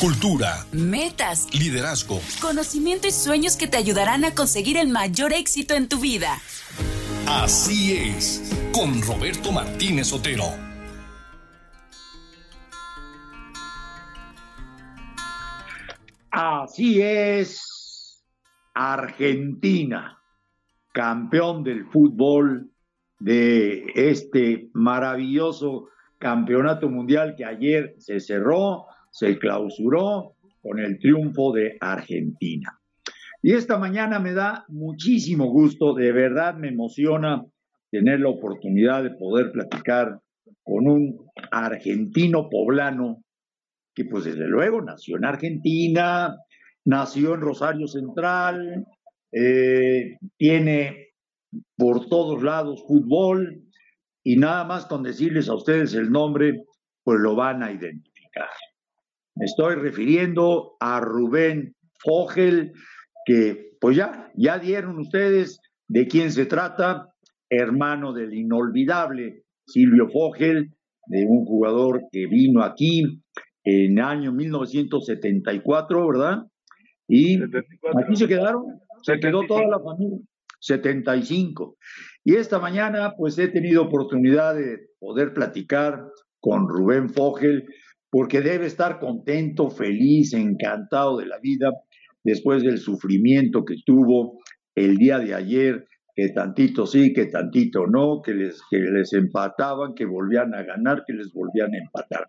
cultura, metas, liderazgo, conocimiento y sueños que te ayudarán a conseguir el mayor éxito en tu vida. Así es, con Roberto Martínez Otero. Así es, Argentina, campeón del fútbol de este maravilloso campeonato mundial que ayer se cerró se clausuró con el triunfo de Argentina. Y esta mañana me da muchísimo gusto, de verdad me emociona tener la oportunidad de poder platicar con un argentino poblano que pues desde luego nació en Argentina, nació en Rosario Central, eh, tiene por todos lados fútbol y nada más con decirles a ustedes el nombre, pues lo van a identificar. Me estoy refiriendo a Rubén Fogel, que pues ya, ya dieron ustedes de quién se trata, hermano del inolvidable Silvio Fogel, de un jugador que vino aquí en año 1974, ¿verdad? Y aquí se quedaron, se quedó toda la familia, 75. Y esta mañana pues he tenido oportunidad de poder platicar con Rubén Fogel, porque debe estar contento, feliz, encantado de la vida después del sufrimiento que tuvo el día de ayer, que tantito sí, que tantito no, que les, que les empataban, que volvían a ganar, que les volvían a empatar.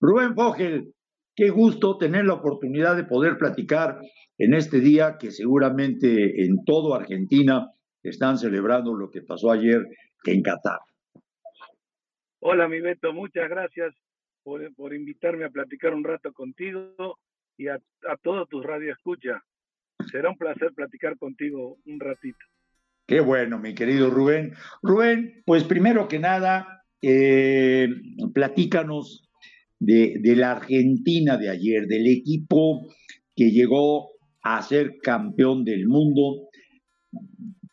Rubén Fogel, qué gusto tener la oportunidad de poder platicar en este día que seguramente en todo Argentina están celebrando lo que pasó ayer en Qatar. Hola, mi Beto, muchas gracias por, invitarme a platicar un rato contigo y a, todos tus escucha. Será un placer platicar contigo un ratito. Qué bueno, mi querido Rubén. Rubén, pues primero que nada, eh, platícanos de, de, la Argentina de ayer, del equipo que llegó a ser campeón del mundo.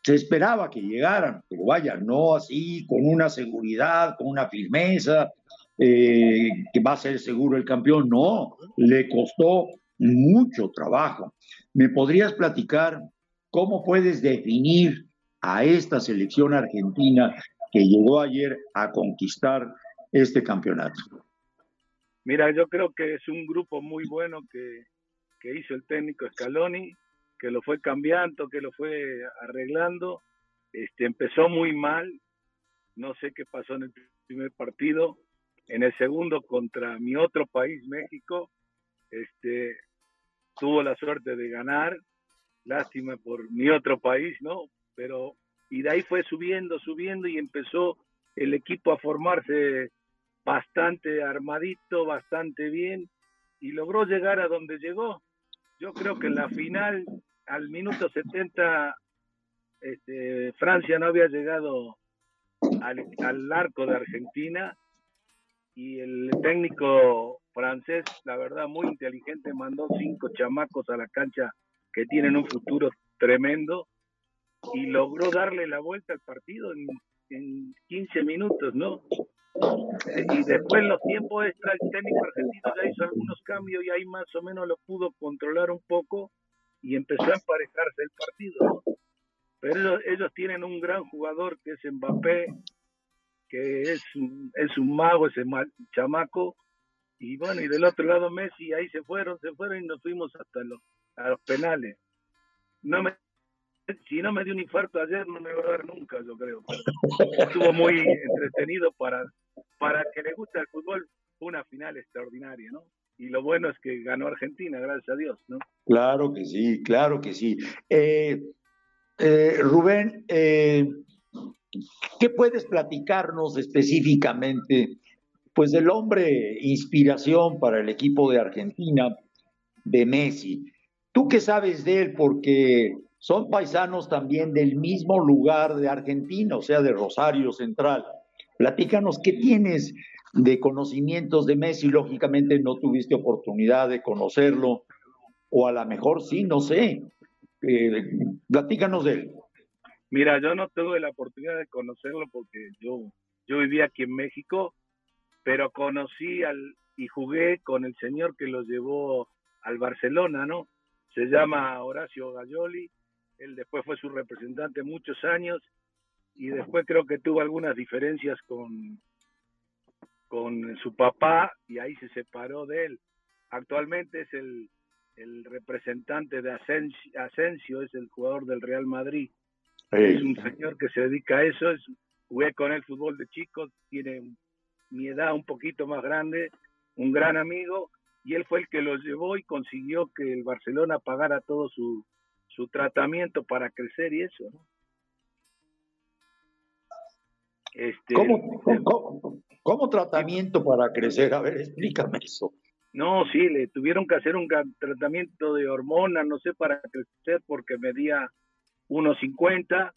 Se esperaba que llegaran, pero vaya, no así, con una seguridad, con una firmeza, eh, que va a ser seguro el campeón. No, le costó mucho trabajo. ¿Me podrías platicar cómo puedes definir a esta selección argentina que llegó ayer a conquistar este campeonato? Mira, yo creo que es un grupo muy bueno que, que hizo el técnico Scaloni, que lo fue cambiando, que lo fue arreglando. Este, empezó muy mal, no sé qué pasó en el primer partido, en el segundo contra mi otro país, México, este, tuvo la suerte de ganar, lástima por mi otro país, ¿no? Pero, y de ahí fue subiendo, subiendo y empezó el equipo a formarse bastante armadito, bastante bien, y logró llegar a donde llegó. Yo creo que en la final, al minuto 70, este, Francia no había llegado al, al arco de Argentina y el técnico francés, la verdad, muy inteligente, mandó cinco chamacos a la cancha que tienen un futuro tremendo y logró darle la vuelta al partido en, en 15 minutos, ¿no? Y después los tiempos extra, el técnico argentino ya hizo algunos cambios y ahí más o menos lo pudo controlar un poco y empezó a emparejarse el partido, ¿no? Pero ellos, ellos tienen un gran jugador que es Mbappé, que es, es un mago ese chamaco. Y bueno, y del otro lado Messi, ahí se fueron, se fueron y nos fuimos hasta los, penales. No me, si no me dio un infarto ayer, no me va a dar nunca, yo creo. estuvo muy entretenido para, para que le guste el fútbol, una final extraordinaria, ¿no? Y lo bueno es que ganó Argentina, gracias a Dios, ¿no? Claro que sí, claro que sí. Eh, eh, Rubén, eh, ¿Qué puedes platicarnos específicamente, pues del hombre inspiración para el equipo de Argentina, de Messi? ¿Tú qué sabes de él? Porque son paisanos también del mismo lugar de Argentina, o sea, de Rosario Central. Platícanos, ¿qué tienes de conocimientos de Messi? Lógicamente no tuviste oportunidad de conocerlo, o a lo mejor sí, no sé. Eh, platícanos de él. Mira, yo no tuve la oportunidad de conocerlo porque yo, yo vivía aquí en México, pero conocí al, y jugué con el señor que lo llevó al Barcelona, ¿no? Se llama Horacio Gayoli, él después fue su representante muchos años y después creo que tuvo algunas diferencias con, con su papá y ahí se separó de él. Actualmente es el, el representante de Asensio, Asensio, es el jugador del Real Madrid. Es un señor que se dedica a eso, es, jugué con él fútbol de chicos, tiene mi edad un poquito más grande, un gran amigo, y él fue el que lo llevó y consiguió que el Barcelona pagara todo su, su tratamiento para crecer y eso, ¿no? Este, ¿Cómo, tratamiento para crecer? A ver, explícame eso. No, sí, le tuvieron que hacer un tratamiento de hormonas, no sé, para crecer, porque medía 1,50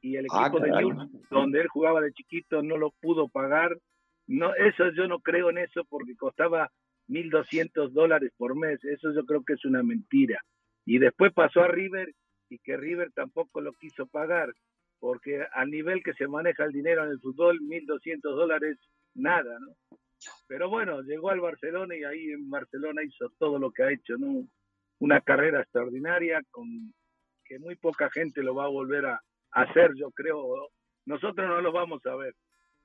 y el ah, equipo de Newell's, donde él jugaba de chiquito, no lo pudo pagar. No, eso yo no creo en eso porque costaba 1.200 dólares por mes. Eso yo creo que es una mentira. Y después pasó a River y que River tampoco lo quiso pagar porque al nivel que se maneja el dinero en el fútbol, 1.200 dólares, nada, ¿no? Pero bueno, llegó al Barcelona y ahí en Barcelona hizo todo lo que ha hecho, ¿no? Una carrera extraordinaria con que muy poca gente lo va a volver a, hacer, yo creo. Nosotros no lo vamos a ver.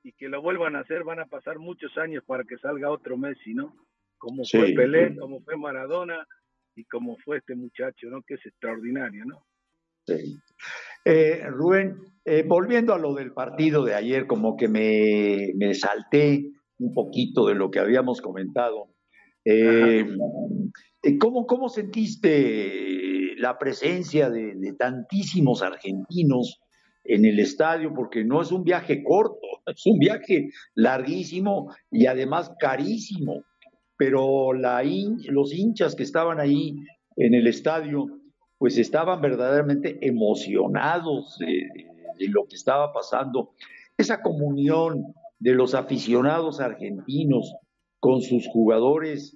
Y que lo vuelvan a hacer, van a pasar muchos años para que salga otro Messi, ¿no? Como fue Pelé, como fue Maradona y como fue este muchacho, ¿no? Que es extraordinario, ¿no? Sí. Eh, Rubén, eh, volviendo a lo del partido de ayer, como que me, me salté un poquito de lo que habíamos comentado. Eh, ¿cómo, ¿Cómo sentiste la presencia de, tantísimos argentinos en el estadio? Porque no es un viaje corto, es un viaje larguísimo y además carísimo. Pero los hinchas que estaban ahí en el estadio pues estaban verdaderamente emocionados de, lo que estaba pasando. Esa comunión de los aficionados argentinos con sus jugadores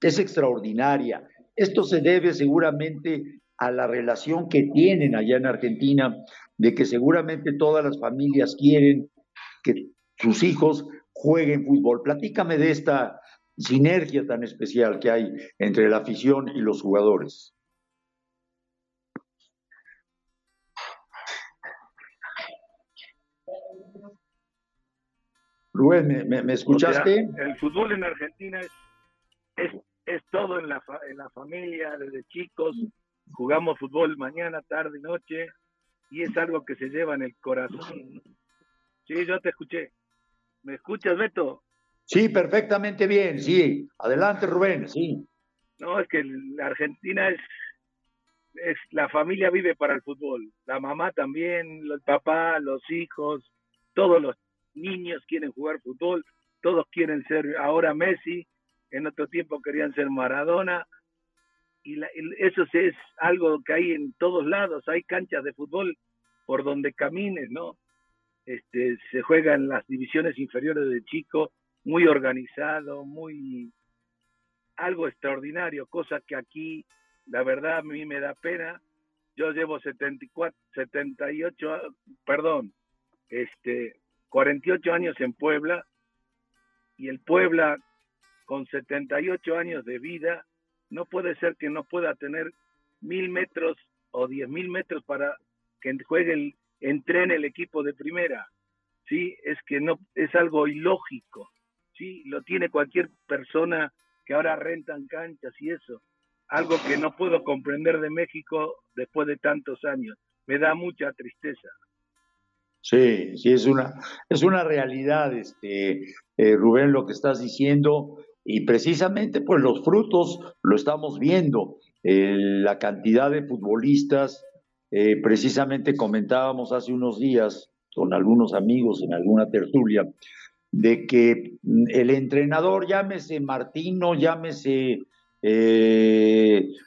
es extraordinaria. Esto se debe seguramente a la relación que tienen allá en Argentina, de que seguramente todas las familias quieren que sus hijos jueguen fútbol. Platícame de esta sinergia tan especial que hay entre la afición y los jugadores. Rubén, ¿me, escuchaste? el fútbol en Argentina es, es, todo en la, en la familia, desde chicos. Jugamos fútbol mañana, tarde y noche. Y es algo que se lleva en el corazón. Sí, yo te escuché. ¿Me escuchas, Beto? Sí, perfectamente bien, sí. Adelante, Rubén, sí. No, es que la Argentina es, es, la familia vive para el fútbol. La mamá también, el papá, los hijos, todos los niños quieren jugar fútbol, todos quieren ser ahora Messi, en otro tiempo querían ser Maradona, y eso es algo que hay en todos lados, hay canchas de fútbol por donde camines, ¿no? Este, se juega en las divisiones inferiores de chico, muy organizado, muy algo extraordinario, cosa que aquí, la verdad, a mí me da pena. Yo llevo 74, 78, perdón, este, 48 años en Puebla y el Puebla con 78 años de vida no puede ser que no pueda tener mil metros o diez mil metros para que juegue el, entrene el equipo de primera. Sí, es que no es algo ilógico. Sí, lo tiene cualquier persona que ahora rentan canchas y eso. Algo que no puedo comprender de México después de tantos años. Me da mucha tristeza. Sí, sí, es una, es una realidad, este, eh, Rubén, lo que estás diciendo, y precisamente pues los frutos lo estamos viendo, eh, la cantidad de futbolistas, eh, precisamente comentábamos hace unos días con algunos amigos en alguna tertulia, de que mm, el entrenador, llámese Martino, llámese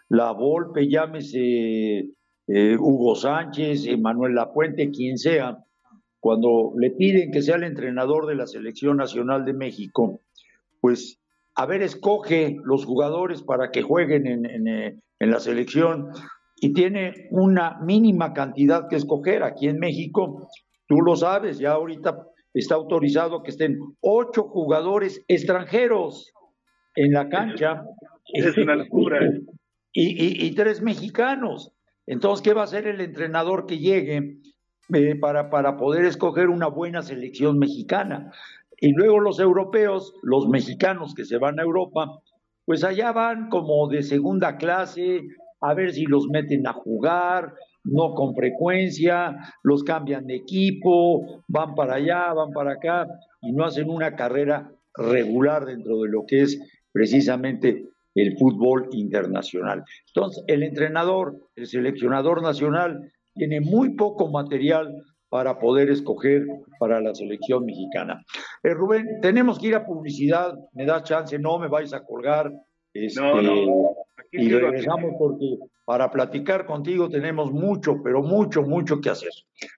La Volpe, llámese Hugo Sánchez, Manuel Lapuente, quien sea, cuando le piden que sea el entrenador de la Selección Nacional de México, pues a ver, escoge los jugadores para que jueguen en, eh, la selección y tiene una mínima cantidad que escoger. Aquí en México, tú lo sabes, ya ahorita está autorizado que estén ocho jugadores extranjeros. en la cancha. Es una locura. Y, y, tres mexicanos. Entonces, ¿qué va a hacer el entrenador que llegue eh, para, para poder escoger una buena selección mexicana? Y luego los europeos, los mexicanos que se van a Europa, pues allá van como de segunda clase, a ver si los meten a jugar, no con frecuencia, los cambian de equipo, van para allá, van para acá y no hacen una carrera regular dentro de lo que es precisamente el fútbol internacional. Entonces, el entrenador, el seleccionador nacional, tiene muy poco material para poder escoger para la selección mexicana. Eh, Rubén, tenemos que ir a publicidad, me da chance, no me vais a colgar. Este, no, no. y regresamos porque para platicar contigo tenemos mucho, pero mucho, mucho que hacer.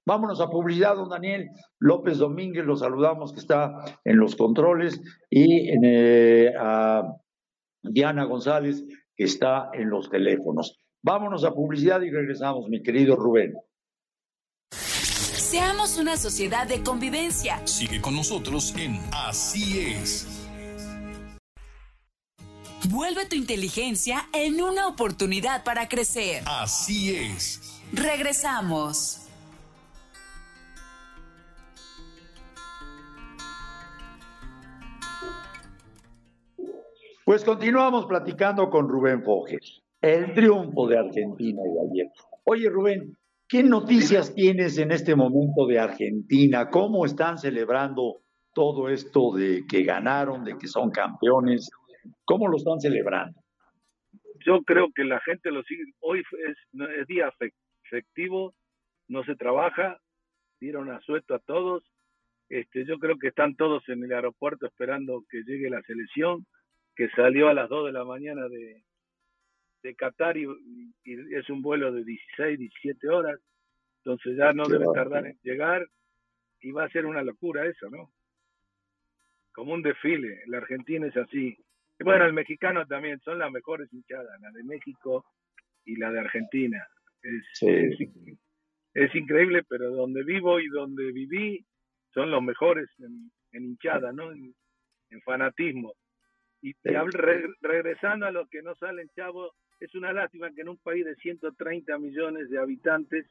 Vámonos a publicidad, don Daniel López Domínguez, lo saludamos que está en los controles, y eh, a Diana González, que está en los teléfonos. Vámonos a publicidad y regresamos, mi querido Rubén. Seamos una sociedad de convivencia. Sigue con nosotros en Así es. Vuelve tu inteligencia en una oportunidad para crecer. Así es. Regresamos. Pues continuamos platicando con Rubén Foges, el triunfo de Argentina y ayer. Oye Rubén, ¿qué noticias tienes en este momento de Argentina? ¿Cómo están celebrando todo esto de que ganaron, de que son campeones? ¿Cómo lo están celebrando? Yo creo que la gente lo sigue. Hoy es, día efectivo, no se trabaja, dieron asueto a todos. Este, yo creo que están todos en el aeropuerto esperando que llegue la selección, que salió a las 2 de la mañana de, de Qatar y, es un vuelo de 16, 17 horas. Entonces ya no debe tardar en llegar y va a ser una locura eso, ¿no? Como un desfile. La Argentina es así. Bueno, el mexicano también, son las mejores hinchadas, la de México y la de Argentina. Es, es, increíble, pero donde vivo y donde viví son los mejores en, hinchada, ¿no? En, fanatismo. Y regresando a lo que no salen, chavo, es una lástima que en un país de 130 millones de habitantes,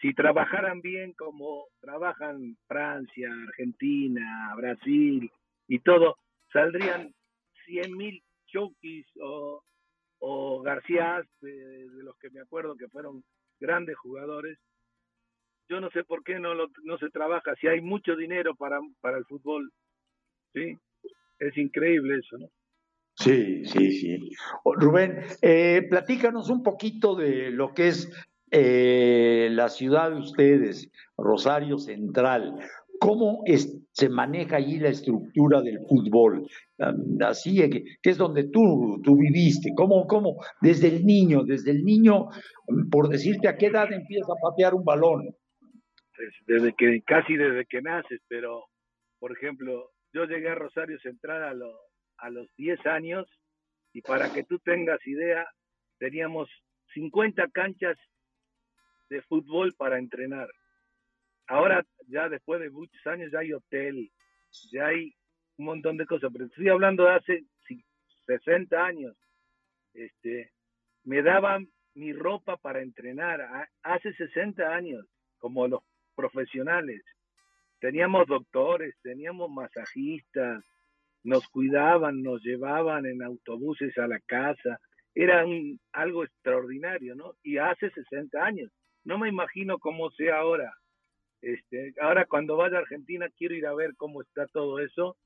si trabajaran bien como trabajan Francia, Argentina, Brasil y todo, saldrían 100 mil Chokis o, o García, de, los que me acuerdo que fueron grandes jugadores. Yo no sé por qué no, no se trabaja, si hay mucho dinero para, para el fútbol. ¿sí? Es increíble eso, ¿no? Sí, sí, sí. Rubén, eh, platícanos un poquito de lo que es eh, la ciudad de ustedes, Rosario Central. ¿Cómo se maneja allí la estructura del fútbol? Así, que es donde tú, viviste. ¿Cómo, ¿Cómo, desde el niño, desde el niño, por decirte a qué edad empieza a patear un balón? Desde que, casi desde que naces, pero, por ejemplo, yo llegué a Rosario Central a, a los 10 años y para que tú tengas idea, teníamos 50 canchas de fútbol para entrenar. Ahora, ya después de muchos años, ya hay hotel, ya hay un montón de cosas, pero estoy hablando de hace 60 años. Este, me daban mi ropa para entrenar hace 60 años, como los profesionales. Teníamos doctores, teníamos masajistas, nos cuidaban, nos llevaban en autobuses a la casa. Era un, algo extraordinario, ¿no? Y hace 60 años. No me imagino cómo sea ahora. Este, ahora cuando vaya a Argentina quiero ir a ver cómo está todo eso,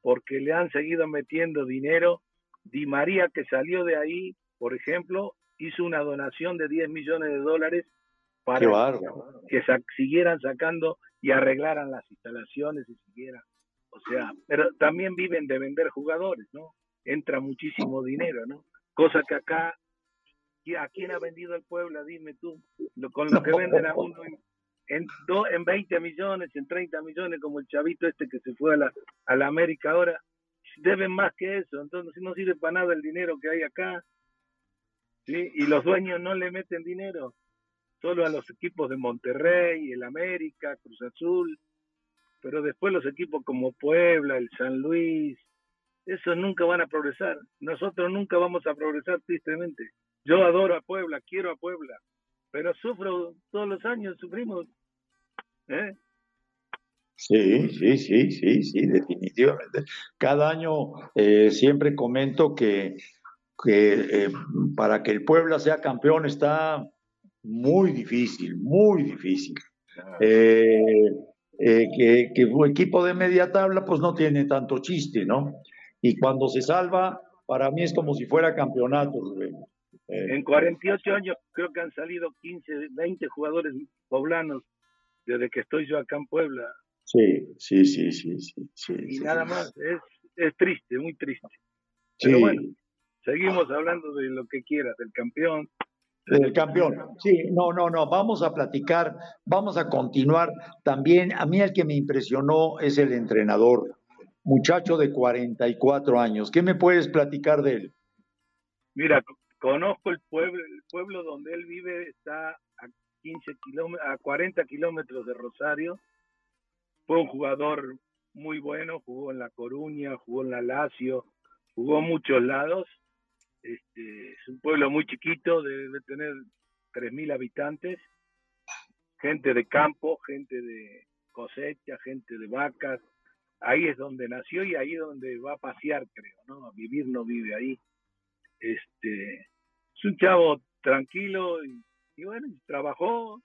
porque le han seguido metiendo dinero. Di María, que salió de ahí, por ejemplo, hizo una donación de 10 millones de dólares para que siguieran sacando y arreglaran las instalaciones y siguieran. O sea, pero también viven de vender jugadores, ¿no? Entra muchísimo dinero, ¿no? Cosa que acá, ¿a quién ha vendido el pueblo? Dime tú, con lo que venden a uno en, en 20 millones, en 30 millones, como el chavito este que se fue a la, a la América ahora, deben más que eso, entonces no sirve para nada el dinero que hay acá, ¿sí? Y los dueños no le meten dinero, solo a los equipos de Monterrey, el América, Cruz Azul, pero después los equipos como Puebla, el San Luis, Esos nunca van a progresar. Nosotros nunca vamos a progresar tristemente. Yo adoro a Puebla, quiero a Puebla, pero sufro todos los años, sufrimos. ¿eh? Sí, sí, sí, sí, sí, definitivamente. Cada año eh, siempre comento que, que eh, para que el Puebla sea campeón está muy difícil, muy difícil. Eh, que, que un equipo de media tabla pues no tiene tanto chiste, ¿no? Y cuando se salva, para mí es como si fuera campeonato, en 48 años creo que han salido 15, 20 jugadores poblanos desde que estoy yo acá en Puebla. Sí, sí, sí, sí, sí. y nada más, es, es triste, muy triste. Pero bueno, seguimos hablando de lo que quieras, del campeón. Del campeón, sí, no, no, no, vamos a platicar, vamos a continuar. También, a mí el que me impresionó es el entrenador, muchacho de 44 años. ¿Qué me puedes platicar de él? Mira, conozco el pueblo, el pueblo donde él vive está a 15 kilómetros, a 40 kilómetros de Rosario fue un jugador muy bueno, jugó en La Coruña, jugó en la Lazio, jugó en muchos lados. Este, es un pueblo muy chiquito, debe tener 3.000 habitantes, gente de campo, gente de cosecha, gente de vacas. Ahí es donde nació y ahí es donde va a pasear, creo, ¿no? A vivir no vive ahí. Este, es un chavo tranquilo y, bueno, trabajó,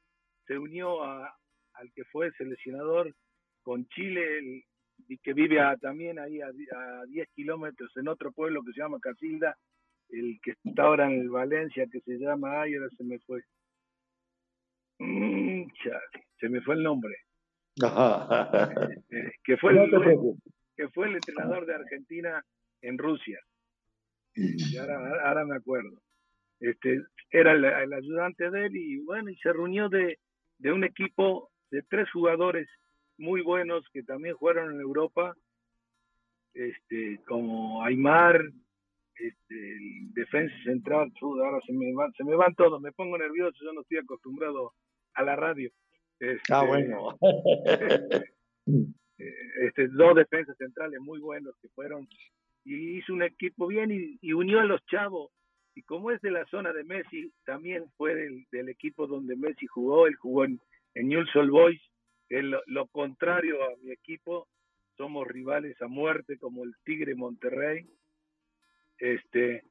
se unió a, al que fue seleccionador con Chile y que vive también ahí a, 10 kilómetros en otro pueblo que se llama Casilda, el que está ahora en el Valencia, que se llama, ay, ahora se me fue. Mm, se me fue el nombre. Eh, que, fue el, que fue el entrenador de Argentina en Rusia. Y ahora, ahora me acuerdo. Este, era el, el, ayudante de él y bueno, y se reunió de, de un equipo de tres jugadores muy buenos que también jugaron en Europa, este, como Aymar, el defensa central, ahora se me, van, se me van todos, me pongo nervioso, yo no estoy acostumbrado a la radio. Este, ah, bueno. este, dos defensas centrales muy buenos que fueron, y hizo un equipo bien y, unió a los chavos. Y como es de la zona de Messi, también fue del, equipo donde Messi jugó, él jugó en, en Newell's Old Boys, es lo, contrario a mi equipo, somos rivales a muerte como el Tigre Monterrey. Este,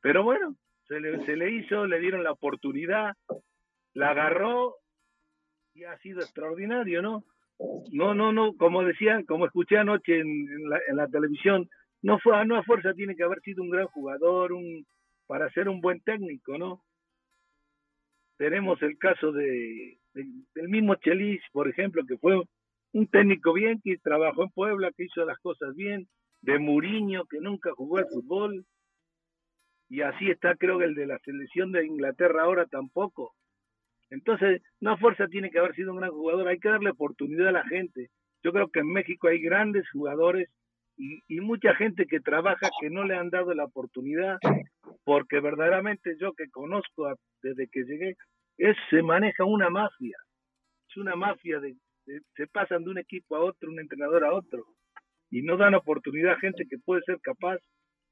pero bueno, se le, se le hizo, le dieron la oportunidad, la agarró y ha sido extraordinario, ¿no? No, no, no, como decían, como escuché anoche en, la, en la, televisión, no fue, no a fuerza tiene que haber sido un gran jugador, un, para ser un buen técnico, ¿no? Tenemos el caso de, del mismo Chelis, por ejemplo, que fue un técnico bien, que trabajó en Puebla, que hizo las cosas bien, de Muriño, que nunca jugó al fútbol, y así está creo que el de la selección de Inglaterra ahora tampoco. Entonces, no fuerza tiene que haber sido un gran jugador, hay que darle oportunidad a la gente. Yo creo que en México hay grandes jugadores y, y mucha gente que trabaja que no le han dado la oportunidad, porque verdaderamente yo que conozco desde que llegué, es, se maneja una mafia, es una mafia de, se pasan de un equipo a otro, un entrenador a otro, y no dan oportunidad a gente que puede ser capaz,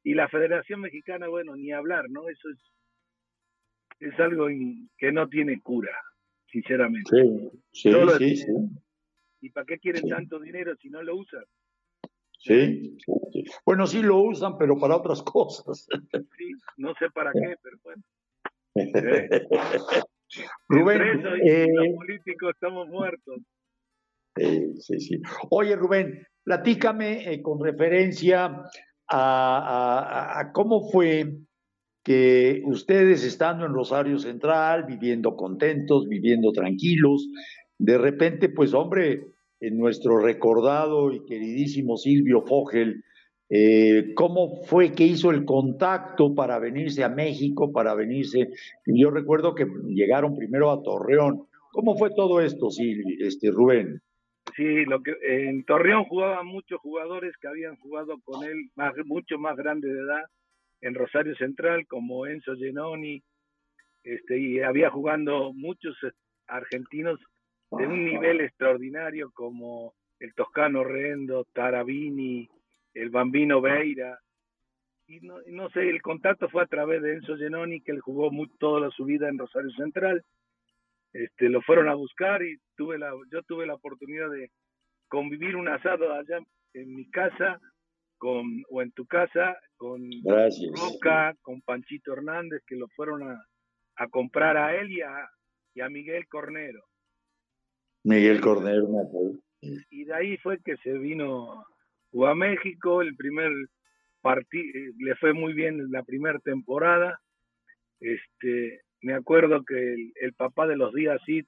y la Federación Mexicana, bueno, ni hablar, ¿no? Eso es, es algo que no tiene cura, sinceramente. Sí, sí, sí, ¿Y para qué quieren tanto dinero si no lo usan? Sí, bueno, sí lo usan, pero para otras cosas. Sí, no sé para qué, pero bueno. Rubén, eh, los políticos estamos muertos. Sí, sí. Oye, Rubén, platícame eh, con referencia a, cómo fue que ustedes estando en Rosario Central, viviendo contentos, viviendo tranquilos, de repente, pues hombre, en nuestro recordado y queridísimo Silvio Fogel, eh, cómo fue que hizo el contacto para venirse a México, para venirse. Yo recuerdo que llegaron primero a Torreón. ¿Cómo fue todo esto, sí, este, Rubén? Sí, lo que en Torreón jugaban muchos jugadores que habían jugado con él, más, mucho más grande de edad, en Rosario Central, como Enzo Genoni, este, y había jugando muchos argentinos de un nivel extraordinario como el Toscano Rendo, Tarabini, el Bambino Beira, y no, sé, el contacto fue a través de Enzo Genoni, que él jugó toda su vida en Rosario Central. Este, lo fueron a buscar y tuve la, yo tuve la oportunidad de convivir un asado allá en mi casa con, o en tu casa con Roca, con Panchito Hernández, que lo fueron a, a comprar a él y a, y a Miguel Cornero. Miguel Cornero, Y de ahí fue que se vino a México, el primer partido, le fue muy bien la primera temporada. Este, me acuerdo que el, papá de los días sí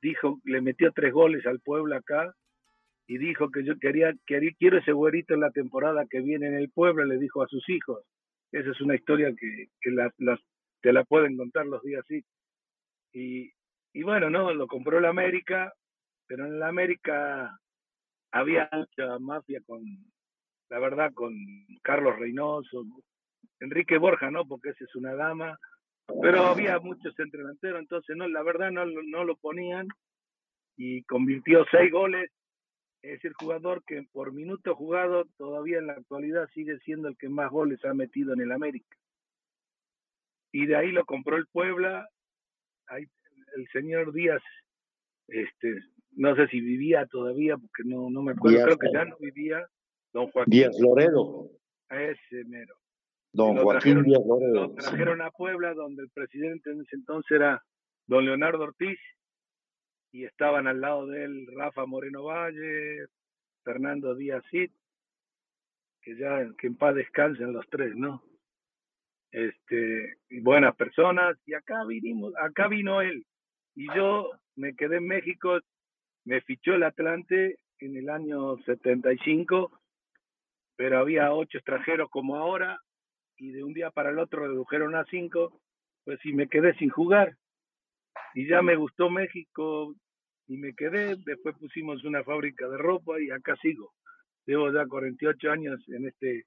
dijo, le metió tres goles al pueblo acá y dijo que yo quería, quería quiero ese güerito en la temporada que viene en el pueblo, le dijo a sus hijos. Esa es una historia que, que las, te la pueden contar los días. Y, y bueno, no, lo compró la América, pero en la América había mucha mafia con, la verdad, con Carlos Reynoso, Enrique Borja, ¿no? Porque esa es una dama, pero había muchos entrenateros, entonces no, la verdad no, no lo ponían y convirtió seis goles. Es el jugador que por minuto jugado todavía en la actualidad sigue siendo el que más goles ha metido en el América. Y de ahí lo compró el Puebla. Ahí el señor Díaz, este, no sé si vivía todavía, porque no, no me acuerdo, creo que ya no vivía. Don Joaquín. Díaz Loredo. Ese mero. Don Joaquín Díaz. Lo trajeron a Puebla, donde el presidente en ese entonces era don Leonardo Ortiz, y estaban al lado de él Rafa Moreno Valle, Fernando Díaz Cid, que ya que en paz descansen los tres, ¿no? Este, buenas personas, y acá vinimos, acá vino él, y yo me quedé en México, me fichó el Atlante en el año 75, pero había ocho extranjeros como ahora, y de un día para el otro redujeron a cinco, pues sí me quedé sin jugar. Y ya me gustó México y me quedé, después pusimos una fábrica de ropa y acá sigo. Llevo ya 48 años en este,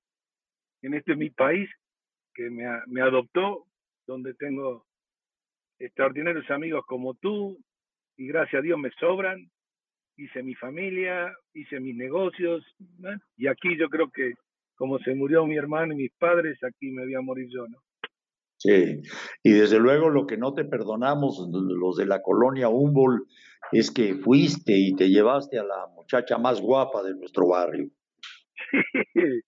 en este mi país que me, me adoptó, donde tengo extraordinarios amigos como tú, y gracias a Dios me sobran, hice mi familia, hice mis negocios, y aquí yo creo que como se murió mi hermano y mis padres, aquí me voy a morir yo, ¿no? Sí, y desde luego lo que no te perdonamos los de la colonia Humboldt es que fuiste y te llevaste a la muchacha más guapa de nuestro barrio. Sí,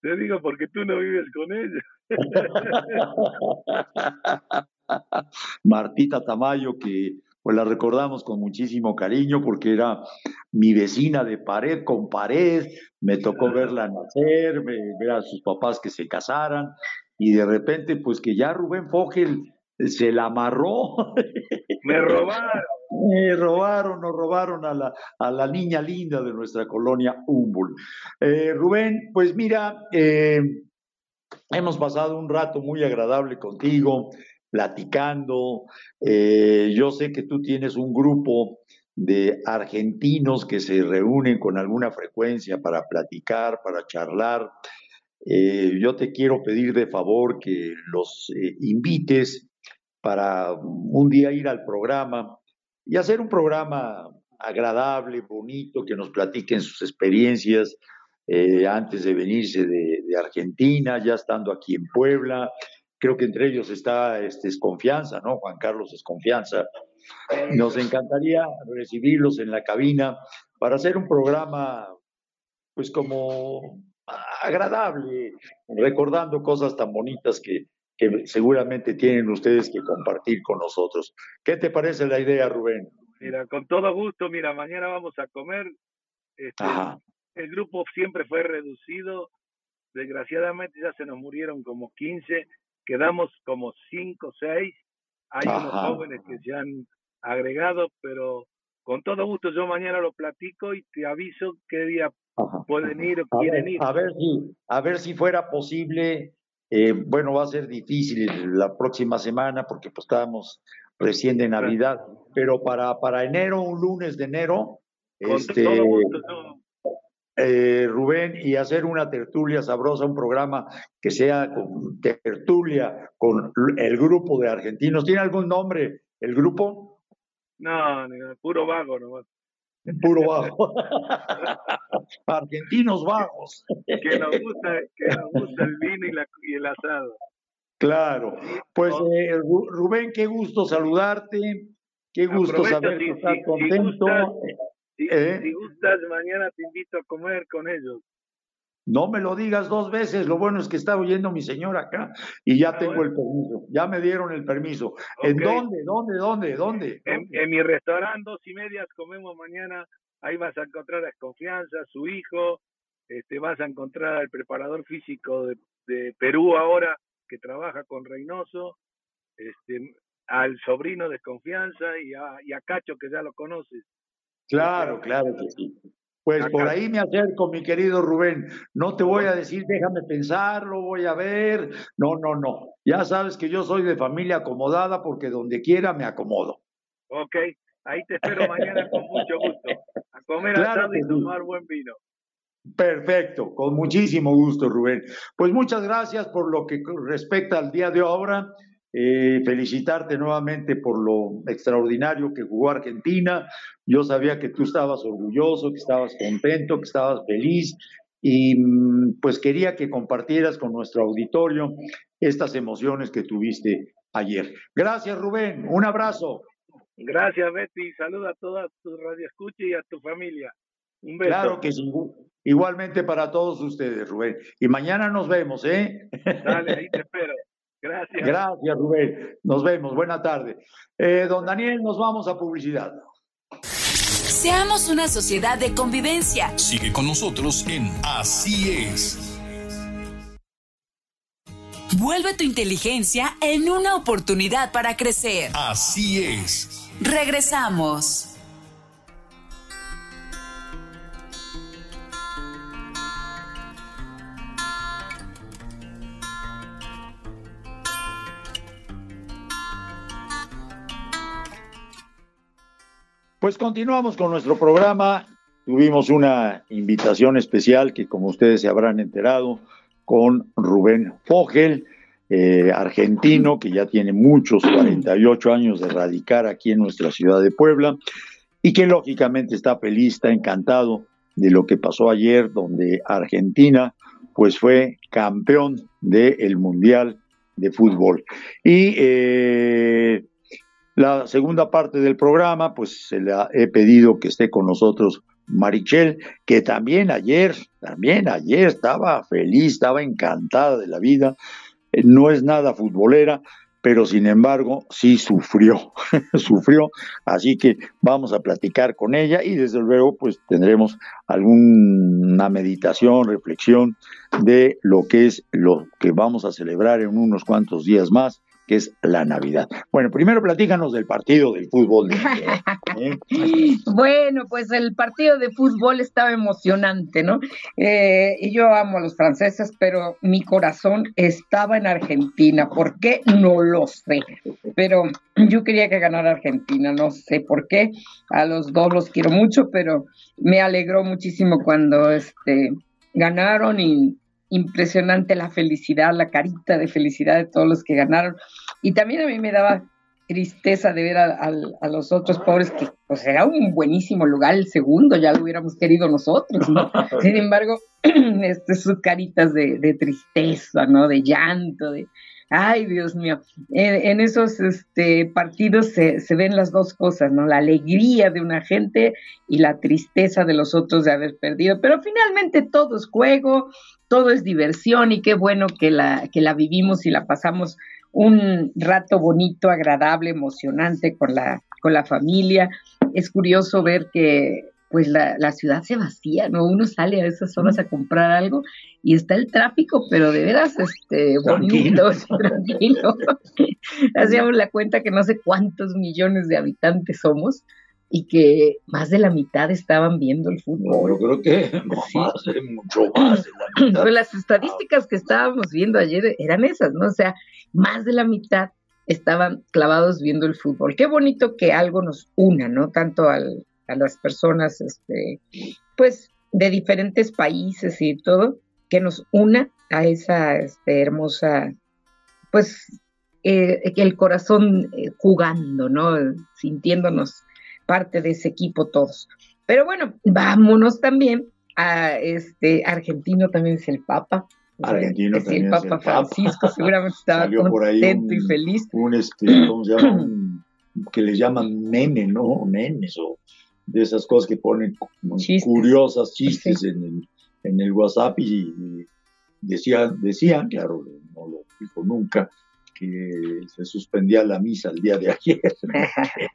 te digo porque tú no vives con ella. Martita Tamayo, que pues la recordamos con muchísimo cariño porque era mi vecina de pared con pared, me tocó verla nacer, ver a sus papás que se casaran y de repente pues que ya Rubén Fogel se la amarró. Me robaron. Me robaron, nos robaron a la, a la niña linda de nuestra colonia Humboldt. Eh, Rubén, pues mira, eh, hemos pasado un rato muy agradable contigo platicando. Eh, yo sé que tú tienes un grupo de argentinos que se reúnen con alguna frecuencia para platicar, para charlar. Eh, yo te quiero pedir de favor que los eh, invites para un día ir al programa y hacer un programa agradable, bonito, que nos platiquen sus experiencias antes de venirse de, de Argentina, ya estando aquí en Puebla, creo que entre ellos está este, confianza, ¿no? Juan Carlos es confianza. Nos encantaría recibirlos en la cabina para hacer un programa, pues como agradable, recordando cosas tan bonitas que, que seguramente tienen ustedes que compartir con nosotros. ¿Qué te parece la idea, Rubén? Mira, con todo gusto, mira, mañana vamos a comer. Este, el grupo siempre fue reducido, desgraciadamente ya se nos murieron como 15 quedamos como cinco, seis. Hay unos jóvenes que se han agregado, pero con todo gusto yo mañana lo platico y te aviso qué día pueden ir o quieren ir. A ver si, a ver si fuera posible. Eh, bueno, va a ser difícil la próxima semana porque pues estábamos recién de Navidad, pero para, para enero, un lunes de enero, este, eh, Rubén, y hacer una tertulia sabrosa, un programa que sea con tertulia con el grupo de argentinos. ¿Tiene algún nombre el grupo? No, puro vago nomás. Puro bajo. Argentinos bajos. que nos gusta, que nos gusta el vino y, la, y el asado. Claro. Pues eh, Rubén, qué gusto saludarte. Qué gusto saber que estás contento. ¿Eh? si gustas, mañana te invito a comer con ellos. No me lo digas dos veces, lo bueno es que está oyendo mi señor acá y ya ah, tengo el permiso, ya me dieron el permiso. ¿En dónde, dónde, dónde, dónde? En, mi restaurante, dos y medias, comemos mañana, ahí vas a encontrar a Desconfianza, su hijo, este, vas a encontrar al preparador físico de, Perú ahora, que trabaja con Reynoso, este, al sobrino Desconfianza y a, y a Cacho, que ya lo conoces. Claro, claro que sí. Pues por ahí me acerco, mi querido Rubén. No te voy a decir, déjame pensarlo, voy a ver. No, no, no. Ya sabes que yo soy de familia acomodada porque donde quiera me acomodo. Ok, ahí te espero mañana con mucho gusto. A comer claro y tomar buen vino. Perfecto, con muchísimo gusto, Rubén. Pues muchas gracias por lo que respecta al día de ahora. Eh, felicitarte nuevamente por lo extraordinario que jugó Argentina. Yo sabía que tú estabas orgulloso, que estabas contento, que estabas feliz y mm, pues quería que compartieras con nuestro auditorio estas emociones que tuviste ayer. Gracias Rubén, un abrazo. Gracias Betty, saluda a todas tus radioescuchas y a tu familia. Un beso. Claro que sí. Igualmente para todos ustedes, Rubén. Y mañana nos vemos, ¿eh? Dale, ahí te espero. Gracias. Gracias, Rubén. Nos vemos. Buena tarde. Eh, don Daniel, nos vamos a publicidad. Seamos una sociedad de convivencia. Sigue con nosotros en Así es. Vuelve tu inteligencia en una oportunidad para crecer. Así es. Regresamos. Pues continuamos con nuestro programa. Tuvimos una invitación especial que, como ustedes se habrán enterado, con Rubén Fogel, eh, argentino, que ya tiene muchos, 48 años de radicar aquí en nuestra ciudad de Puebla, y que lógicamente está feliz, está encantado de lo que pasó ayer, donde Argentina pues fue campeón del Mundial de Fútbol. Y eh, la segunda parte del programa, pues se le he pedido que esté con nosotros Marichel, que también ayer, también ayer estaba feliz, estaba encantada de la vida. Eh, no es nada futbolera, pero sin embargo sí sufrió, sufrió, así que vamos a platicar con ella y desde luego pues tendremos alguna meditación, reflexión de lo que es lo que vamos a celebrar en unos cuantos días más que es la Navidad. Bueno, primero platícanos del partido del fútbol. ¿eh? bueno, pues el partido de fútbol estaba emocionante, ¿no? Eh, y yo amo a los franceses, pero mi corazón estaba en Argentina. ¿Por qué? No lo sé. Pero yo quería que ganara Argentina, no sé por qué. A los dos los quiero mucho, pero me alegró muchísimo cuando este, ganaron y impresionante la felicidad, la carita de felicidad de todos los que ganaron. Y también a mí me daba tristeza de ver a, los otros pobres que pues era un buenísimo lugar, el segundo ya lo hubiéramos querido nosotros, ¿no? Sin embargo, este, sus caritas de, de, tristeza, ¿no? De llanto, de, ay Dios mío, en, esos este, partidos se, ven las dos cosas, ¿no? La alegría de una gente y la tristeza de los otros de haber perdido, pero finalmente todo es juego, todo es diversión y qué bueno que la, que la vivimos y la pasamos un rato bonito, agradable, emocionante con la, con la familia. Es curioso ver que pues la, la, ciudad se vacía, ¿no? Uno sale a esas horas a comprar algo y está el tráfico, pero de veras, este, bonito, tranquilo. Hacíamos la cuenta que no sé cuántos millones de habitantes somos y que más de la mitad estaban viendo el fútbol. yo creo que más, eh, mucho más de la mitad. las estadísticas que estábamos viendo ayer eran esas, ¿no? O sea, más de la mitad estaban clavados viendo el fútbol. Qué bonito que algo nos una, ¿no? Tanto al, a las personas, este, pues, de diferentes países y todo, que nos una a esa este, hermosa, pues, eh, el corazón eh, jugando, ¿no? Sintiéndonos parte de ese equipo todos. Pero bueno, vámonos también a este argentino también es el Papa. Argentino también el Papa Francisco seguramente estaba contento y feliz. Un este, ¿cómo se llama? que le llaman meme, ¿no? Memes o de esas cosas que ponen curiosas chistes en, el, en el WhatsApp y, decían, decían, claro, no lo dijo nunca, que se suspendía la misa el día de ayer.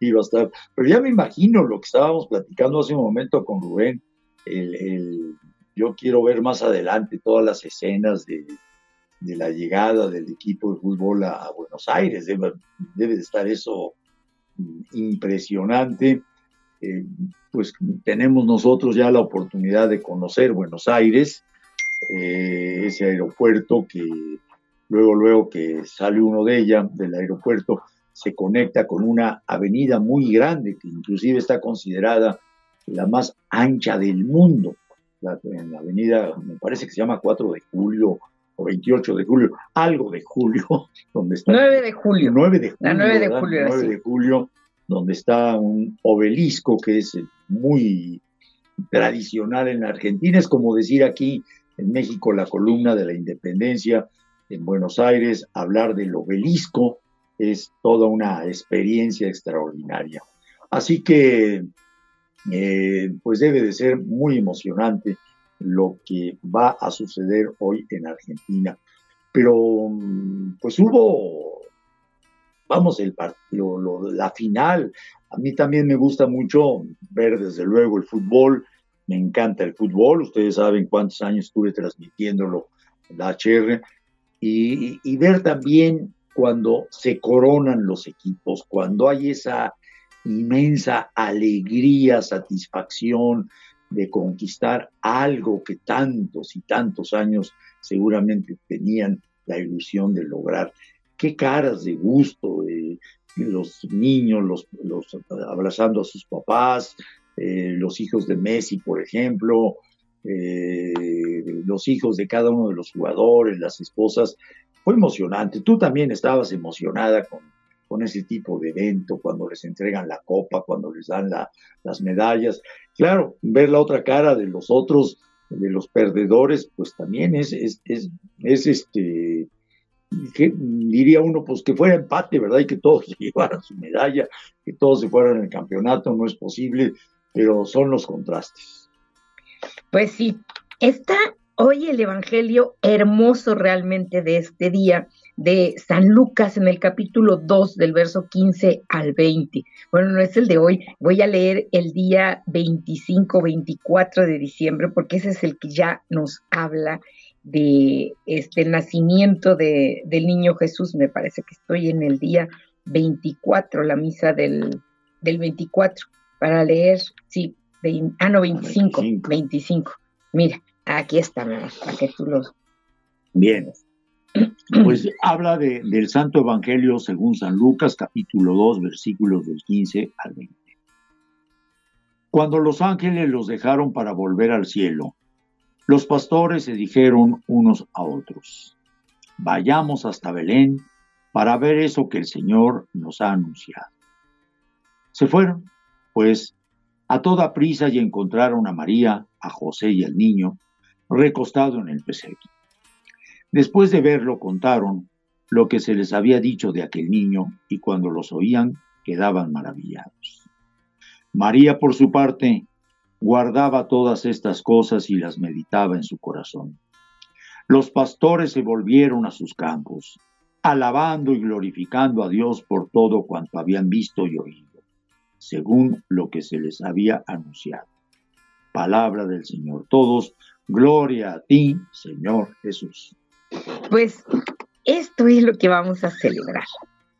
Iba a estar. Pero ya me imagino lo que estábamos platicando hace un momento con Rubén. El, yo quiero ver más adelante todas las escenas de, de la llegada del equipo de fútbol a, Buenos Aires. Debe, debe, de estar eso impresionante. Eh, pues tenemos nosotros ya la oportunidad de conocer Buenos Aires, eh, ese aeropuerto que luego, luego que sale uno de ella, del aeropuerto, se conecta con una avenida muy grande, que inclusive está considerada la más ancha del mundo. La, en la avenida, me parece que se llama 4 de julio o 28 de julio, algo de julio, donde está... 9 de julio. 9 de julio. La 9 de julio. 9 de julio, donde está un obelisco que es muy tradicional en Argentina, es como decir aquí en México la columna de la independencia, en Buenos Aires, hablar del obelisco es toda una experiencia extraordinaria. Así que, eh, pues debe de ser muy emocionante lo que va a suceder hoy en Argentina. Pero, pues hubo, vamos, el la final. A mí también me gusta mucho ver, desde luego, el fútbol. Me encanta el fútbol. Ustedes saben cuántos años estuve transmitiéndolo en la HR y, ver también cuando se coronan los equipos, cuando hay esa inmensa alegría, satisfacción de conquistar algo que tantos y tantos años seguramente tenían la ilusión de lograr. Qué caras de gusto de los niños, los, abrazando a sus papás, eh, los hijos de Messi, por ejemplo, eh, los hijos de cada uno de los jugadores, las esposas. Fue emocionante. Tú también estabas emocionada con, ese tipo de evento, cuando les entregan la copa, cuando les dan las medallas. Claro, ver la otra cara de los otros, de los perdedores, pues también es, es este, diría uno, pues que fuera empate, ¿verdad? Y que todos llevaran su medalla, que todos se fueran el campeonato, no es posible, pero son los contrastes. Pues sí, está hoy el Evangelio hermoso realmente de este día de San Lucas en el capítulo 2 del verso 15 al 20. Bueno, no es el de hoy, voy a leer el día 25-24 de diciembre porque ese es el que ya nos habla de este nacimiento de, del niño Jesús. Me parece que estoy en el día 24, la misa del, del 24, para leer, sí, ah, no, 25, 25, Mira, aquí está, para que tú lo... Bien. Pues habla de, del Santo Evangelio según San Lucas, capítulo 2, versículos del 15 al 20. Cuando los ángeles los dejaron para volver al cielo, los pastores se dijeron unos a otros, vayamos hasta Belén para ver eso que el Señor nos ha anunciado. Se fueron, pues, a toda prisa y encontraron a María, a José y al niño recostado en el pesebre. Después de verlo contaron lo que se les había dicho de aquel niño y cuando los oían quedaban maravillados. María, por su parte, guardaba todas estas cosas y las meditaba en su corazón. Los pastores se volvieron a sus campos, alabando y glorificando a Dios por todo cuanto habían visto y oído según lo que se les había anunciado. Palabra del Señor. Todos, gloria a ti, Señor Jesús. Pues esto es lo que vamos a celebrar.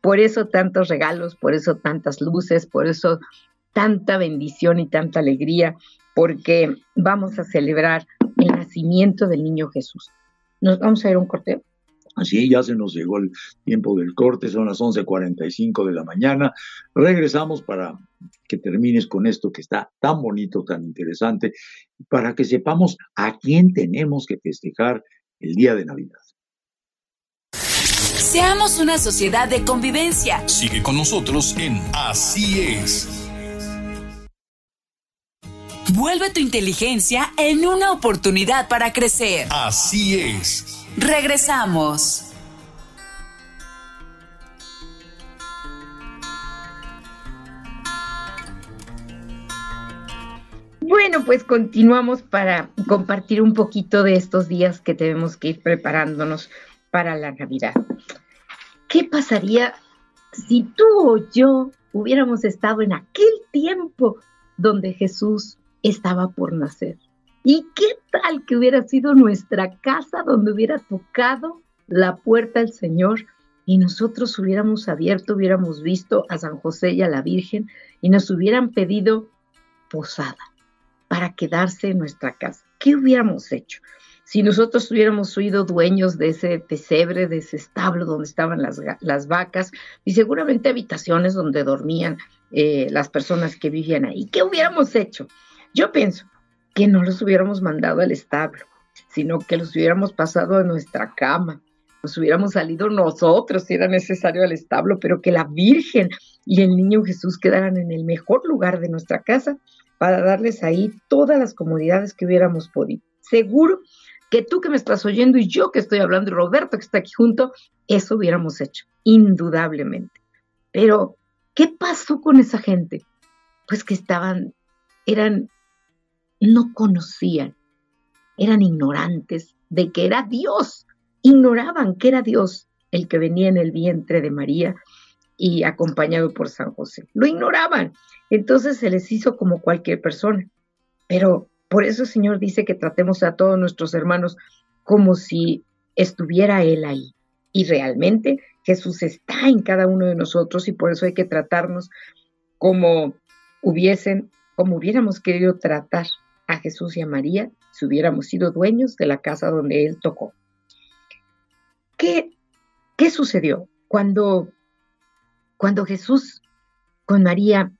Por eso tantos regalos, por eso tantas luces, por eso tanta bendición y tanta alegría, porque vamos a celebrar el nacimiento del niño Jesús. Nos vamos a ver un corteo. Así ya se nos llegó el tiempo del corte, son las 11:45 de la mañana. Regresamos para que termines con esto que está tan bonito, tan interesante, para que sepamos a quién tenemos que festejar el día de Navidad. Seamos una sociedad de convivencia. Sigue con nosotros en Así es. Vuelve tu inteligencia en una oportunidad para crecer. Así es. Regresamos. Bueno, pues continuamos para compartir un poquito de estos días que tenemos que ir preparándonos para la Navidad. ¿Qué pasaría si tú o yo hubiéramos estado en aquel tiempo donde Jesús estaba por nacer? ¿Y qué tal que hubiera sido nuestra casa donde hubiera tocado la puerta el Señor y nosotros hubiéramos abierto, hubiéramos visto a San José y a la Virgen y nos hubieran pedido posada? para quedarse en nuestra casa. ¿Qué hubiéramos hecho? Si nosotros hubiéramos sido dueños de ese pesebre, de ese establo donde estaban las, vacas y seguramente habitaciones donde dormían eh, las personas que vivían ahí, ¿qué hubiéramos hecho? Yo pienso que no los hubiéramos mandado al establo, sino que los hubiéramos pasado a nuestra cama, nos hubiéramos salido nosotros si era necesario al establo, pero que la Virgen y el niño Jesús quedaran en el mejor lugar de nuestra casa para darles ahí todas las comodidades que hubiéramos podido. Seguro que tú que me estás oyendo y yo que estoy hablando y Roberto que está aquí junto, eso hubiéramos hecho, indudablemente. Pero, ¿qué pasó con esa gente? Pues que estaban, eran, no conocían, eran ignorantes de que era Dios, ignoraban que era Dios el que venía en el vientre de María y acompañado por San José. Lo ignoraban. Entonces se les hizo como cualquier persona. Pero por eso el Señor dice que tratemos a todos nuestros hermanos como si estuviera Él ahí. Y realmente Jesús está en cada uno de nosotros y por eso hay que tratarnos como hubiesen, como hubiéramos querido tratar a Jesús y a María si hubiéramos sido dueños de la casa donde Él tocó. ¿Qué, qué sucedió cuando cuando Jesús con María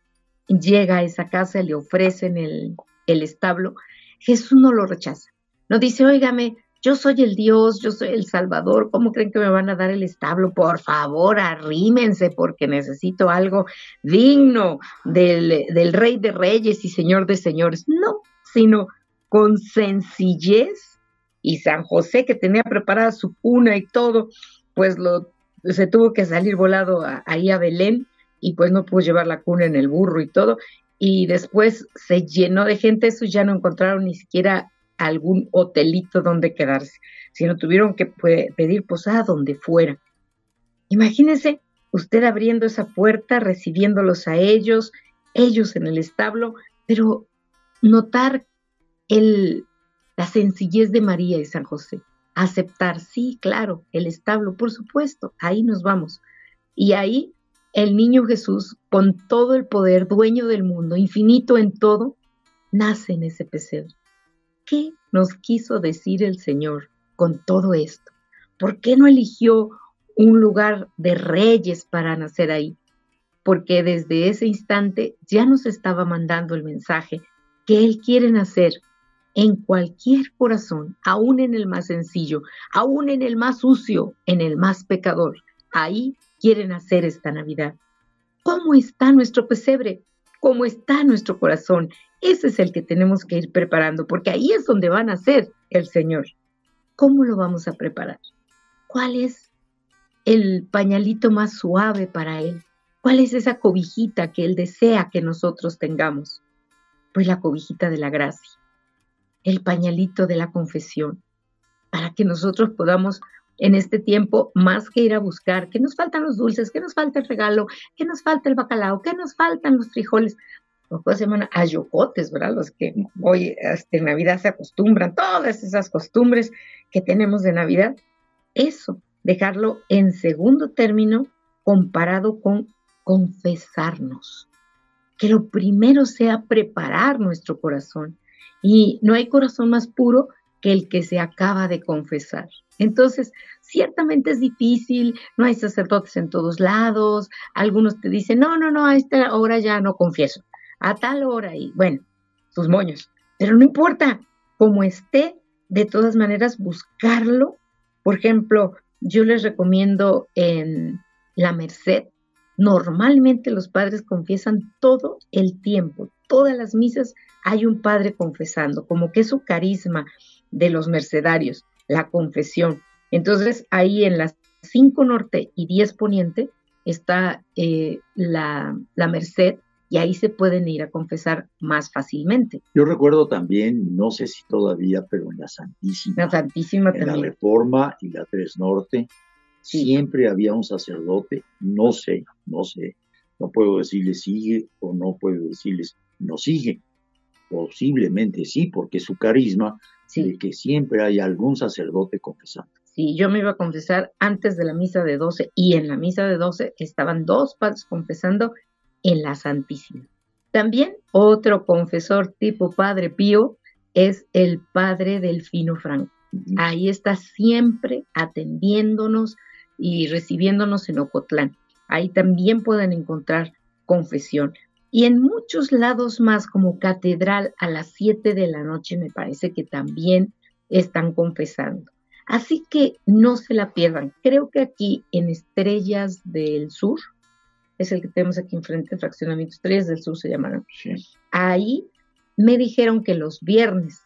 llega a esa casa y le ofrecen el, el establo, Jesús no lo rechaza. No dice, óigame, yo soy el Dios, yo soy el Salvador, ¿cómo creen que me van a dar el establo? Por favor, arrímense porque necesito algo digno del, del Rey de Reyes y Señor de Señores. No, sino con sencillez y San José que tenía preparada su cuna y todo, pues lo se tuvo que salir volado ahí a Belén y pues no pudo llevar la cuna en el burro y todo. Y después se llenó de gente, eso ya no encontraron ni siquiera algún hotelito donde quedarse, sino tuvieron que pedir posada donde fuera. Imagínese usted abriendo esa puerta, recibiéndolos a ellos, ellos en el establo, pero notar el, la sencillez de María y San José aceptar, sí, claro, el establo, por supuesto, ahí nos vamos. Y ahí el niño Jesús, con todo el poder, dueño del mundo, infinito en todo, nace en ese pesebre. ¿Qué nos quiso decir el Señor con todo esto? ¿Por qué no eligió un lugar de reyes para nacer ahí? Porque desde ese instante ya nos estaba mandando el mensaje que Él quiere nacer en cualquier corazón, aún en el más sencillo, aún en el más sucio, en el más pecador. Ahí quieren hacer esta Navidad. ¿Cómo está nuestro pesebre? ¿Cómo está nuestro corazón? Ese es el que tenemos que ir preparando, porque ahí es donde va a nacer el Señor. ¿Cómo lo vamos a preparar? ¿Cuál es el pañalito más suave para Él? ¿Cuál es esa cobijita que Él desea que nosotros tengamos? Pues la cobijita de la gracia el pañalito de la confesión, para que nosotros podamos en este tiempo, más que ir a buscar, que nos faltan los dulces, que nos falta el regalo, que nos falta el bacalao, que nos faltan los frijoles, pues se llaman ayocotes, ¿verdad? Los que hoy este, en Navidad se acostumbran, todas esas costumbres que tenemos de Navidad, eso, dejarlo en segundo término comparado con confesarnos. Que lo primero sea preparar nuestro corazón, y no hay corazón más puro que el que se acaba de confesar. Entonces, ciertamente es difícil, no hay sacerdotes en todos lados, algunos te dicen, no, no, no, a esta hora ya no confieso, a tal hora y bueno, sus moños, pero no importa, como esté, de todas maneras buscarlo. Por ejemplo, yo les recomiendo en la Merced, normalmente los padres confiesan todo el tiempo, todas las misas hay un padre confesando, como que es su carisma de los mercedarios, la confesión. Entonces ahí en las 5 norte y 10 poniente está eh, la, la Merced y ahí se pueden ir a confesar más fácilmente. Yo recuerdo también, no sé si todavía, pero en la Santísima. La Santísima en también. la Reforma y la Tres Norte. Siempre había un sacerdote, no sé, no sé, no puedo decirles sigue o no puedo decirles no sigue. Posiblemente sí, porque su carisma Sí, de que siempre hay algún sacerdote confesando. sí, yo me iba a confesar antes de la misa de 12 y en la misa de 12 estaban dos padres confesando en la Santísima. También otro confesor tipo Padre Pío es el Padre Delfino Franco. Ahí está siempre atendiéndonos y recibiéndonos en Ocotlán. Ahí también pueden encontrar confesión. Y en muchos lados más, como catedral, a las 7 de la noche, me parece que también están confesando. Así que no se la pierdan. Creo que aquí en Estrellas del Sur, es el que tenemos aquí enfrente, Fraccionamiento Estrellas del Sur se llamará. Sí. Ahí me dijeron que los viernes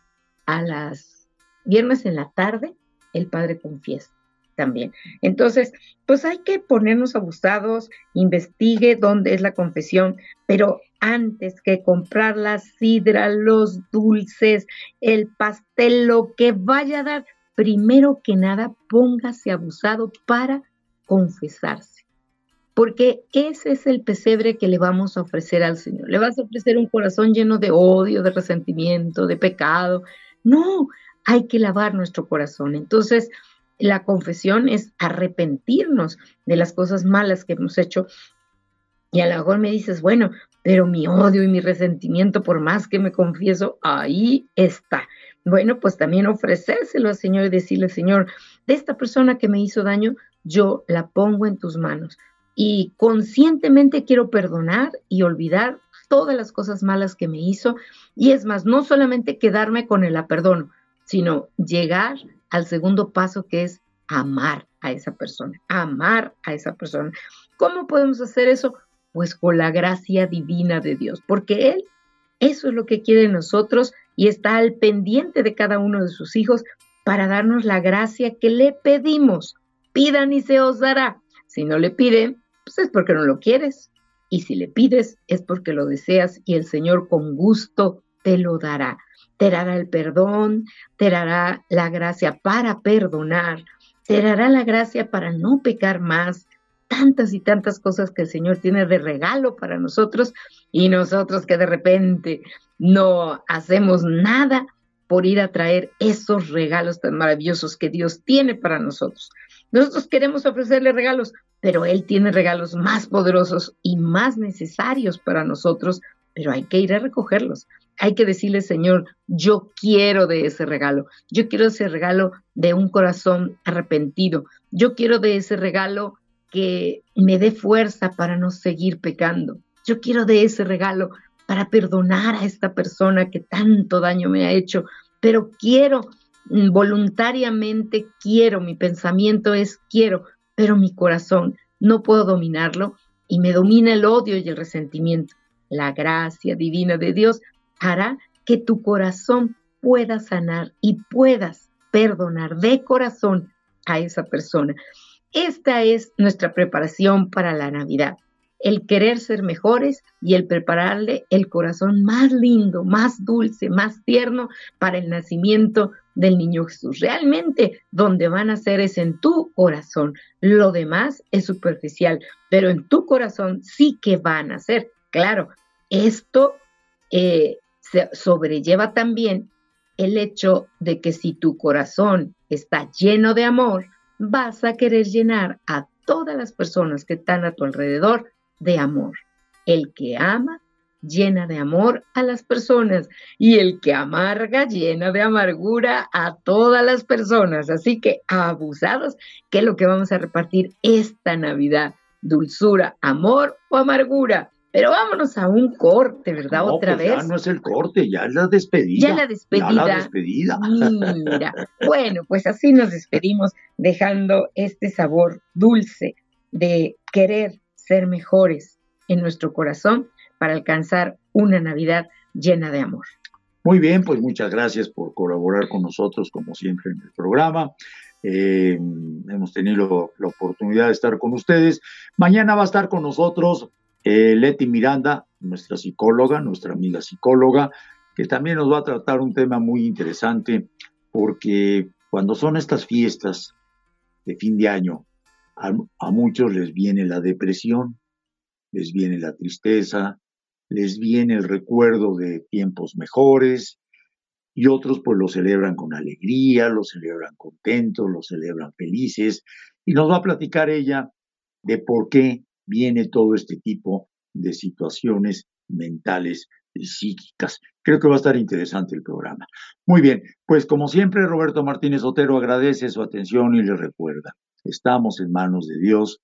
a las viernes en la tarde el padre confiesa también. Entonces, pues hay que ponernos abusados, investigue dónde es la confesión, pero antes que comprar la sidra, los dulces, el pastel, lo que vaya a dar, primero que nada póngase abusado para confesarse. Porque ese es el pesebre que le vamos a ofrecer al Señor. Le vas a ofrecer un corazón lleno de odio, de resentimiento, de pecado. No, hay que lavar nuestro corazón. Entonces, la confesión es arrepentirnos de las cosas malas que hemos hecho. Y a lo mejor me dices, bueno, pero mi odio y mi resentimiento, por más que me confieso, ahí está. Bueno, pues también ofrecérselo al Señor y decirle, Señor, de esta persona que me hizo daño, yo la pongo en tus manos. Y conscientemente quiero perdonar y olvidar todas las cosas malas que me hizo. Y es más, no solamente quedarme con el perdono, sino llegar al segundo paso que es amar a esa persona, amar a esa persona. ¿Cómo podemos hacer eso? Pues con la gracia divina de Dios, porque Él eso es lo que quiere de nosotros y está al pendiente de cada uno de sus hijos para darnos la gracia que le pedimos. Pidan y se os dará. Si no le piden, pues es porque no lo quieres. Y si le pides, es porque lo deseas y el Señor con gusto te lo dará. Te dará el perdón, te dará la gracia para perdonar, te dará la gracia para no pecar más. Tantas y tantas cosas que el Señor tiene de regalo para nosotros y nosotros que de repente no hacemos nada por ir a traer esos regalos tan maravillosos que Dios tiene para nosotros. Nosotros queremos ofrecerle regalos, pero Él tiene regalos más poderosos y más necesarios para nosotros, pero hay que ir a recogerlos. Hay que decirle, Señor, yo quiero de ese regalo. Yo quiero ese regalo de un corazón arrepentido. Yo quiero de ese regalo que me dé fuerza para no seguir pecando. Yo quiero de ese regalo para perdonar a esta persona que tanto daño me ha hecho, pero quiero voluntariamente, quiero, mi pensamiento es quiero, pero mi corazón no puedo dominarlo y me domina el odio y el resentimiento. La gracia divina de Dios hará que tu corazón pueda sanar y puedas perdonar de corazón a esa persona. Esta es nuestra preparación para la Navidad el querer ser mejores y el prepararle el corazón más lindo, más dulce, más tierno para el nacimiento del niño Jesús. Realmente donde van a ser es en tu corazón. Lo demás es superficial, pero en tu corazón sí que van a ser. Claro, esto eh, se sobrelleva también el hecho de que si tu corazón está lleno de amor, vas a querer llenar a todas las personas que están a tu alrededor de amor. El que ama llena de amor a las personas y el que amarga llena de amargura a todas las personas. Así que abusados, que es lo que vamos a repartir esta Navidad? Dulzura, amor o amargura. Pero vámonos a un corte, ¿verdad? No, Otra pues vez. Ya no es el corte, ya es la despedida. Ya la despedida. Ya la despedida. Mira, bueno, pues así nos despedimos dejando este sabor dulce de querer ser mejores en nuestro corazón para alcanzar una Navidad llena de amor. Muy bien, pues muchas gracias por colaborar con nosotros, como siempre, en el programa. Eh, hemos tenido la oportunidad de estar con ustedes. Mañana va a estar con nosotros eh, Leti Miranda, nuestra psicóloga, nuestra amiga psicóloga, que también nos va a tratar un tema muy interesante, porque cuando son estas fiestas de fin de año, a muchos les viene la depresión, les viene la tristeza, les viene el recuerdo de tiempos mejores, y otros pues lo celebran con alegría, lo celebran contentos, lo celebran felices, y nos va a platicar ella de por qué viene todo este tipo de situaciones mentales y psíquicas. Creo que va a estar interesante el programa. Muy bien, pues como siempre Roberto Martínez Otero agradece su atención y le recuerda, estamos en manos de Dios,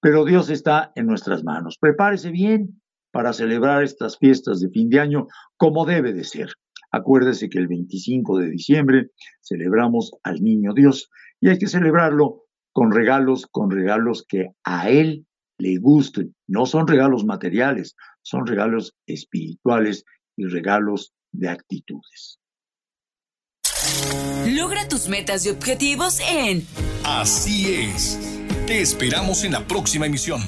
pero Dios está en nuestras manos. Prepárese bien para celebrar estas fiestas de fin de año como debe de ser. Acuérdese que el 25 de diciembre celebramos al Niño Dios y hay que celebrarlo con regalos, con regalos que a Él le gusten. No son regalos materiales, son regalos espirituales y regalos de actitudes. Logra tus metas y objetivos en Así es. Te esperamos en la próxima emisión.